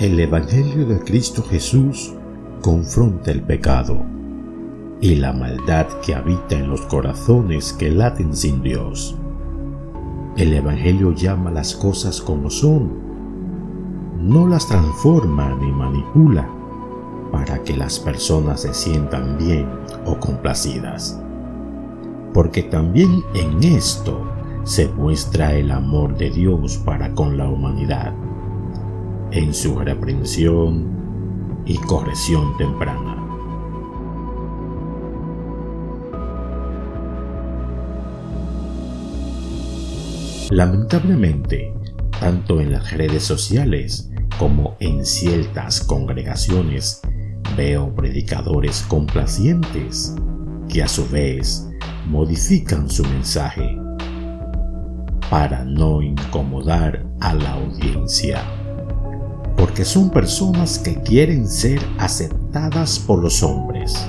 El Evangelio de Cristo Jesús confronta el pecado y la maldad que habita en los corazones que laten sin Dios. El Evangelio llama las cosas como son, no las transforma ni manipula para que las personas se sientan bien o complacidas. Porque también en esto se muestra el amor de Dios para con la humanidad, en su reprensión y corrección temprana. Lamentablemente, tanto en las redes sociales como en ciertas congregaciones, veo predicadores complacientes que a su vez modifican su mensaje para no incomodar a la audiencia. Porque son personas que quieren ser aceptadas por los hombres.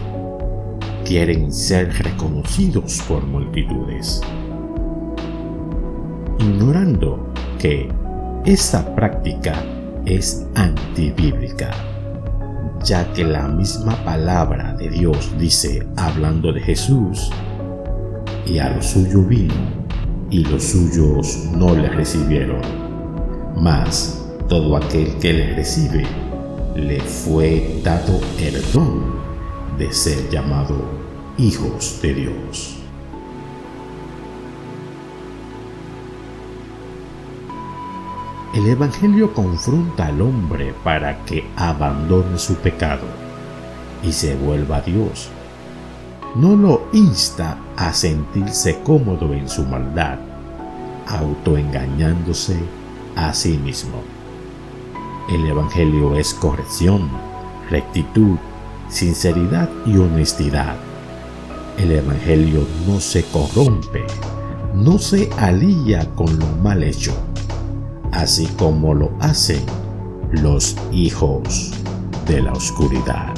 Quieren ser reconocidos por multitudes ignorando que esta práctica es antibíblica, ya que la misma palabra de Dios dice, hablando de Jesús, y a lo suyo vino, y los suyos no le recibieron. Mas todo aquel que le recibe, le fue dado el don de ser llamado hijos de Dios. El Evangelio confronta al hombre para que abandone su pecado y se vuelva a Dios. No lo insta a sentirse cómodo en su maldad, autoengañándose a sí mismo. El Evangelio es corrección, rectitud, sinceridad y honestidad. El Evangelio no se corrompe, no se alía con lo mal hecho así como lo hacen los hijos de la oscuridad.